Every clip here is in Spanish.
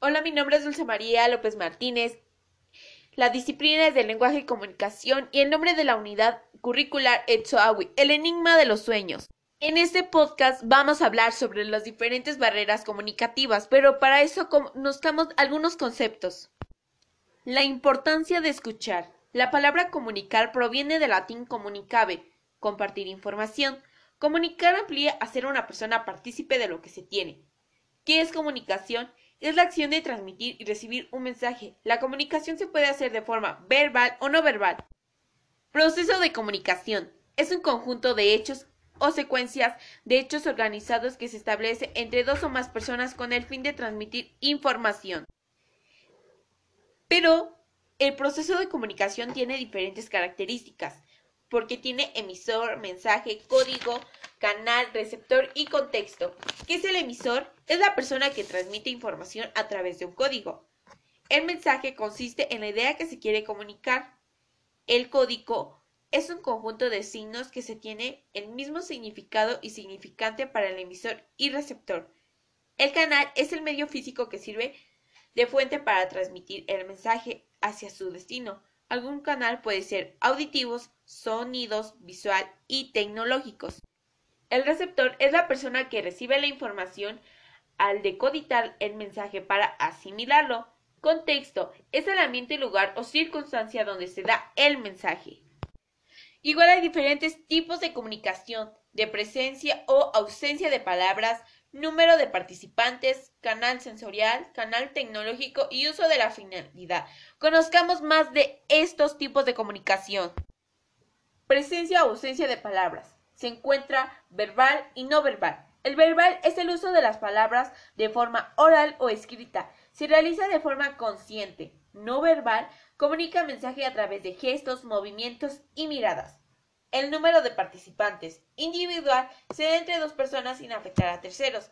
Hola, mi nombre es Dulce María López Martínez. La disciplina es de lenguaje y comunicación y el nombre de la unidad curricular es Tsoawi, el enigma de los sueños. En este podcast vamos a hablar sobre las diferentes barreras comunicativas, pero para eso conozcamos algunos conceptos. La importancia de escuchar. La palabra comunicar proviene del latín comunicare, compartir información. Comunicar amplía a ser una persona partícipe de lo que se tiene. ¿Qué es comunicación? Es la acción de transmitir y recibir un mensaje. La comunicación se puede hacer de forma verbal o no verbal. Proceso de comunicación. Es un conjunto de hechos o secuencias de hechos organizados que se establece entre dos o más personas con el fin de transmitir información. Pero el proceso de comunicación tiene diferentes características porque tiene emisor, mensaje, código, canal, receptor y contexto. ¿Qué es el emisor? Es la persona que transmite información a través de un código. El mensaje consiste en la idea que se quiere comunicar. El código es un conjunto de signos que se tiene el mismo significado y significante para el emisor y receptor. El canal es el medio físico que sirve de fuente para transmitir el mensaje hacia su destino. Algún canal puede ser auditivos, sonidos, visual y tecnológicos. El receptor es la persona que recibe la información al decoditar el mensaje para asimilarlo. Contexto es el ambiente, lugar o circunstancia donde se da el mensaje. Igual hay diferentes tipos de comunicación, de presencia o ausencia de palabras, número de participantes, canal sensorial, canal tecnológico y uso de la finalidad. Conozcamos más de estos tipos de comunicación. Presencia o ausencia de palabras. Se encuentra verbal y no verbal. El verbal es el uso de las palabras de forma oral o escrita. Se realiza de forma consciente. No verbal comunica mensaje a través de gestos, movimientos y miradas. El número de participantes individual se da entre dos personas sin afectar a terceros.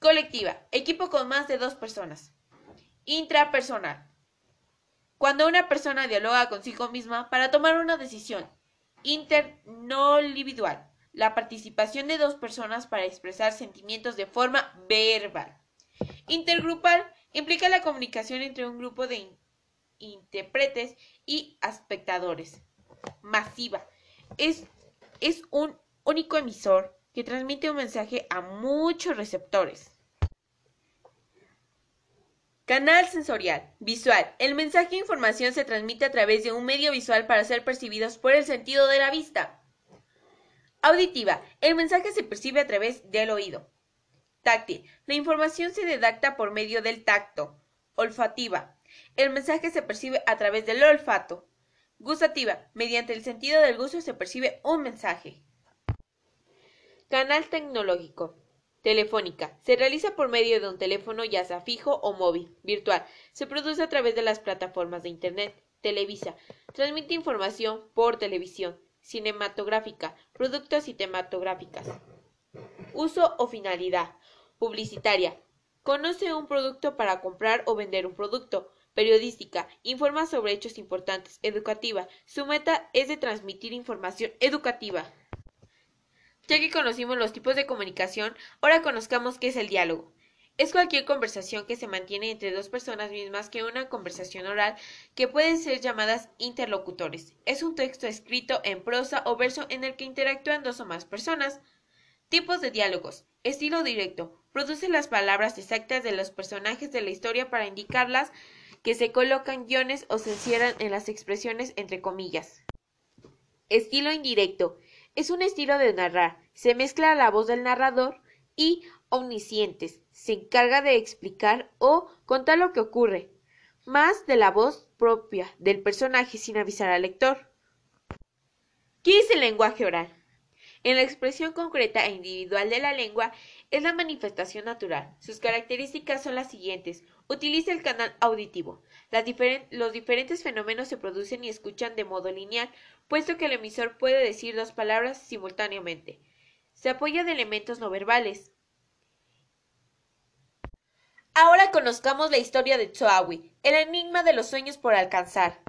Colectiva. Equipo con más de dos personas. Intrapersonal. Cuando una persona dialoga consigo misma para tomar una decisión. Internolividual. La participación de dos personas para expresar sentimientos de forma verbal. Intergrupal implica la comunicación entre un grupo de intérpretes y espectadores masiva. Es, es un único emisor que transmite un mensaje a muchos receptores. Canal sensorial. Visual. El mensaje e información se transmite a través de un medio visual para ser percibidos por el sentido de la vista. Auditiva. El mensaje se percibe a través del oído. Táctil. La información se redacta por medio del tacto. Olfativa. El mensaje se percibe a través del olfato. Gustativa. Mediante el sentido del gusto se percibe un mensaje. Canal tecnológico. Telefónica. Se realiza por medio de un teléfono ya sea fijo o móvil. Virtual. Se produce a través de las plataformas de Internet. Televisa. Transmite información por televisión. Cinematográfica. Productos cinematográficas. Uso o finalidad. Publicitaria. Conoce un producto para comprar o vender un producto periodística, informa sobre hechos importantes, educativa. Su meta es de transmitir información educativa. Ya que conocimos los tipos de comunicación, ahora conozcamos qué es el diálogo. Es cualquier conversación que se mantiene entre dos personas mismas que una conversación oral que pueden ser llamadas interlocutores. Es un texto escrito en prosa o verso en el que interactúan dos o más personas. Tipos de diálogos. Estilo directo. Produce las palabras exactas de los personajes de la historia para indicarlas que se colocan guiones o se encierran en las expresiones entre comillas. Estilo indirecto. Es un estilo de narrar. Se mezcla la voz del narrador y omniscientes. Se encarga de explicar o contar lo que ocurre, más de la voz propia del personaje sin avisar al lector. ¿Qué es el lenguaje oral? En la expresión concreta e individual de la lengua es la manifestación natural. Sus características son las siguientes. Utiliza el canal auditivo. los diferentes fenómenos se producen y escuchan de modo lineal, puesto que el emisor puede decir dos palabras simultáneamente. Se apoya de elementos no verbales. Ahora conozcamos la historia de Tsoawi, el enigma de los sueños por alcanzar.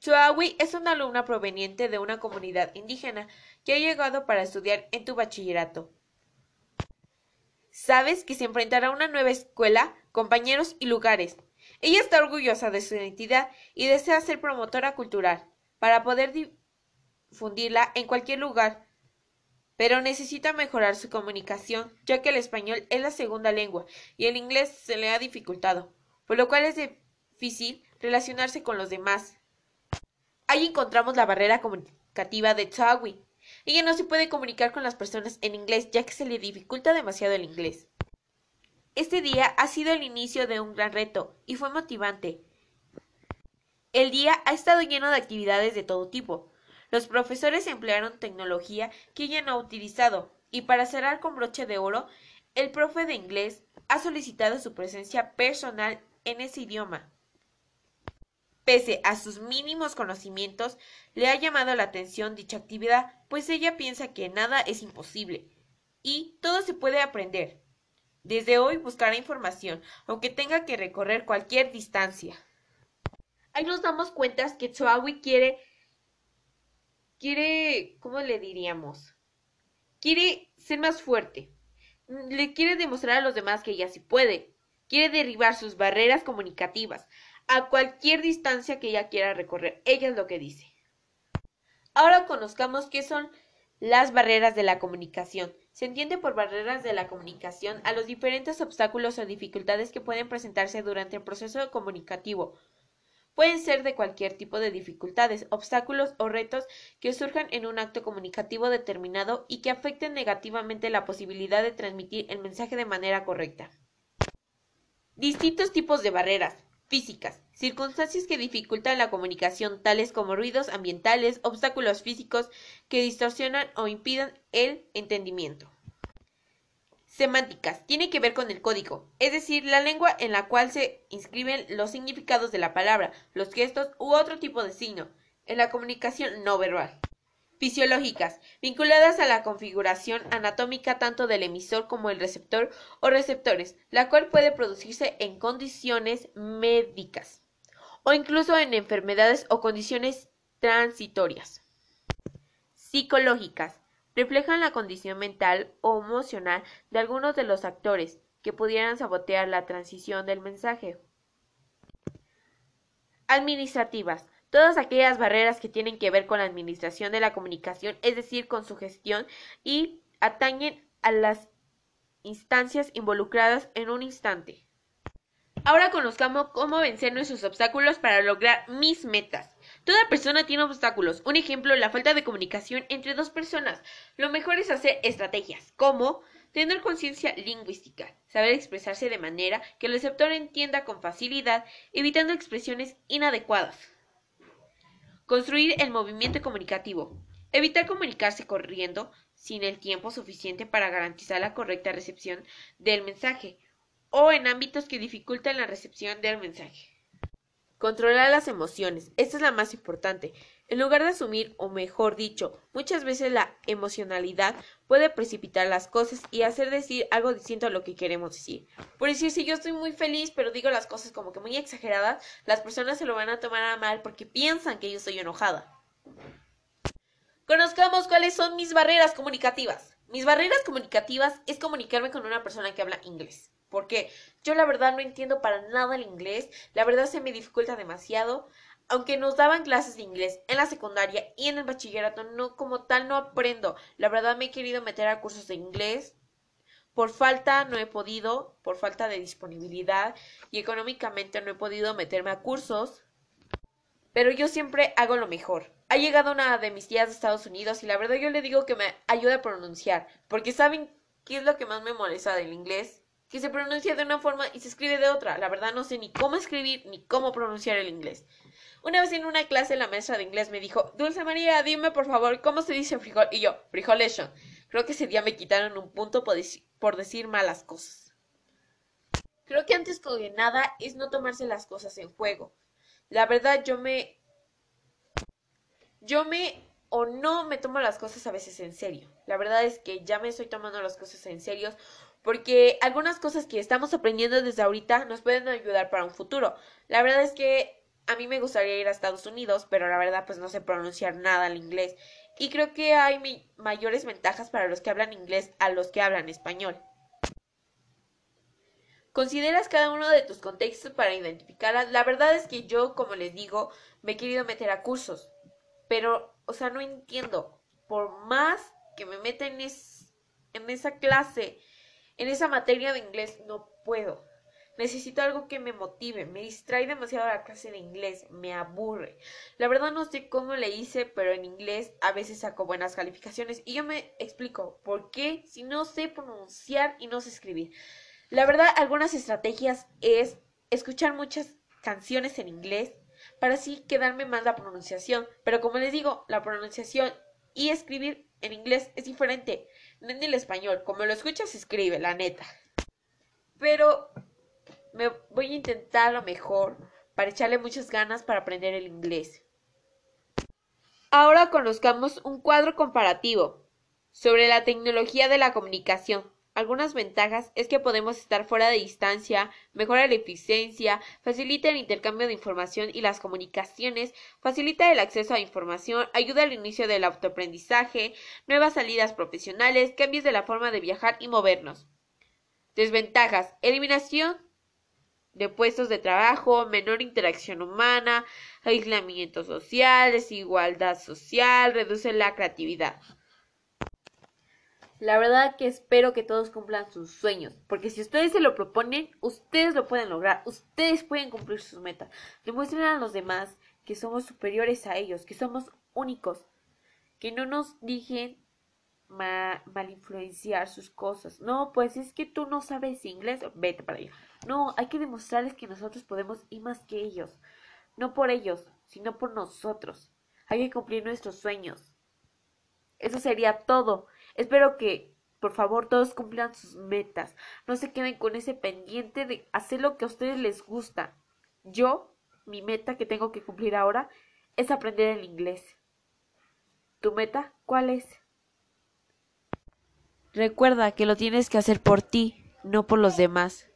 Tsoawi es una alumna proveniente de una comunidad indígena que ha llegado para estudiar en tu bachillerato. Sabes que se enfrentará a una nueva escuela, compañeros y lugares. Ella está orgullosa de su identidad y desea ser promotora cultural para poder difundirla en cualquier lugar, pero necesita mejorar su comunicación, ya que el español es la segunda lengua y el inglés se le ha dificultado, por lo cual es difícil relacionarse con los demás. Ahí encontramos la barrera comunicativa de Ella no se puede comunicar con las personas en inglés ya que se le dificulta demasiado el inglés. Este día ha sido el inicio de un gran reto y fue motivante. El día ha estado lleno de actividades de todo tipo. Los profesores emplearon tecnología que ella no ha utilizado y para cerrar con broche de oro, el profe de inglés ha solicitado su presencia personal en ese idioma. Pese a sus mínimos conocimientos, le ha llamado la atención dicha actividad, pues ella piensa que nada es imposible y todo se puede aprender. Desde hoy buscará información, aunque tenga que recorrer cualquier distancia. Ahí nos damos cuenta que Tsuawi quiere, quiere, ¿cómo le diríamos? Quiere ser más fuerte. Le quiere demostrar a los demás que ella sí puede. Quiere derribar sus barreras comunicativas a cualquier distancia que ella quiera recorrer. Ella es lo que dice. Ahora conozcamos qué son las barreras de la comunicación. Se entiende por barreras de la comunicación a los diferentes obstáculos o dificultades que pueden presentarse durante el proceso comunicativo. Pueden ser de cualquier tipo de dificultades, obstáculos o retos que surjan en un acto comunicativo determinado y que afecten negativamente la posibilidad de transmitir el mensaje de manera correcta. Distintos tipos de barreras físicas, circunstancias que dificultan la comunicación, tales como ruidos ambientales, obstáculos físicos que distorsionan o impidan el entendimiento. Semánticas. Tiene que ver con el código, es decir, la lengua en la cual se inscriben los significados de la palabra, los gestos u otro tipo de signo, en la comunicación no verbal fisiológicas, vinculadas a la configuración anatómica tanto del emisor como el receptor o receptores, la cual puede producirse en condiciones médicas o incluso en enfermedades o condiciones transitorias. Psicológicas, reflejan la condición mental o emocional de algunos de los actores que pudieran sabotear la transición del mensaje. Administrativas, todas aquellas barreras que tienen que ver con la administración de la comunicación, es decir, con su gestión, y atañen a las instancias involucradas en un instante. Ahora conozcamos cómo vencer nuestros obstáculos para lograr mis metas. Toda persona tiene obstáculos. Un ejemplo, la falta de comunicación entre dos personas. Lo mejor es hacer estrategias, como tener conciencia lingüística, saber expresarse de manera que el receptor entienda con facilidad, evitando expresiones inadecuadas. Construir el movimiento comunicativo. Evitar comunicarse corriendo sin el tiempo suficiente para garantizar la correcta recepción del mensaje o en ámbitos que dificultan la recepción del mensaje. Controlar las emociones. Esta es la más importante. En lugar de asumir, o mejor dicho, muchas veces la emocionalidad puede precipitar las cosas y hacer decir algo distinto a lo que queremos decir. Por decir, si yo estoy muy feliz, pero digo las cosas como que muy exageradas, las personas se lo van a tomar a mal porque piensan que yo estoy enojada. Conozcamos cuáles son mis barreras comunicativas. Mis barreras comunicativas es comunicarme con una persona que habla inglés porque yo la verdad no entiendo para nada el inglés, la verdad se me dificulta demasiado. Aunque nos daban clases de inglés en la secundaria y en el bachillerato, no como tal no aprendo. La verdad me he querido meter a cursos de inglés. Por falta no he podido, por falta de disponibilidad y económicamente no he podido meterme a cursos. Pero yo siempre hago lo mejor. Ha llegado una de mis tías de Estados Unidos y la verdad yo le digo que me ayude a pronunciar, porque saben qué es lo que más me molesta del inglés, que se pronuncia de una forma y se escribe de otra. La verdad no sé ni cómo escribir ni cómo pronunciar el inglés. Una vez en una clase la maestra de inglés me dijo, Dulce María, dime por favor cómo se dice frijol. Y yo, frijolation. Creo que ese día me quitaron un punto por, decir malas cosas. Creo que antes que nada es no tomarse las cosas en juego. La verdad yo me... Yo me o no me tomo las cosas a veces en serio. La verdad es que ya me estoy tomando las cosas en serio porque algunas cosas que estamos aprendiendo desde ahorita nos pueden ayudar para un futuro. La verdad es que a mí me gustaría ir a Estados Unidos, pero la verdad pues no sé pronunciar nada el inglés y creo que hay mayores ventajas para los que hablan inglés a los que hablan español. consideras cada uno de tus contextos para identificarlas. La verdad es que yo, como les digo, me he querido meter a cursos, pero, o sea, no entiendo. Por más que me meta en, en esa clase, en esa materia de inglés, no puedo. Necesito algo que me motive, me distrae demasiado la clase de inglés, me aburre. La verdad no sé cómo le hice, pero en inglés a veces saco buenas calificaciones y yo me explico por qué si no sé pronunciar y no sé escribir. La verdad, algunas estrategias es escuchar muchas canciones en inglés para así quedarme más la pronunciación. Pero como les digo, la pronunciación y escribir en inglés es diferente. No en el español. Como lo escuchas, escribe, la neta. Pero me voy a intentar lo mejor para echarle muchas ganas para aprender el inglés. Ahora conozcamos un cuadro comparativo sobre la tecnología de la comunicación. Algunas ventajas es que podemos estar fuera de distancia, mejora la eficiencia, facilita el intercambio de información y las comunicaciones, facilita el acceso a información, ayuda al inicio del autoaprendizaje, nuevas salidas profesionales, cambios de la forma de viajar y movernos. Desventajas. Eliminación de puestos de trabajo, menor interacción humana, aislamiento social, desigualdad social, reduce la creatividad. La verdad que espero que todos cumplan sus sueños, porque si ustedes se lo proponen, ustedes lo pueden lograr, ustedes pueden cumplir sus metas. Demuestren a los demás que somos superiores a ellos, que somos únicos, que no nos dejen mal influenciar sus cosas. No, pues es que tú no sabes inglés, vete para allá. No, hay que demostrarles que nosotros podemos ir más que ellos. No por ellos, sino por nosotros. Hay que cumplir nuestros sueños. Eso sería todo. Espero que, por favor, todos cumplan sus metas. No se queden con ese pendiente de hacer lo que a ustedes les gusta. Yo, mi meta que tengo que cumplir ahora es aprender el inglés. ¿Tu meta cuál es? Recuerda que lo tienes que hacer por ti, no por los demás.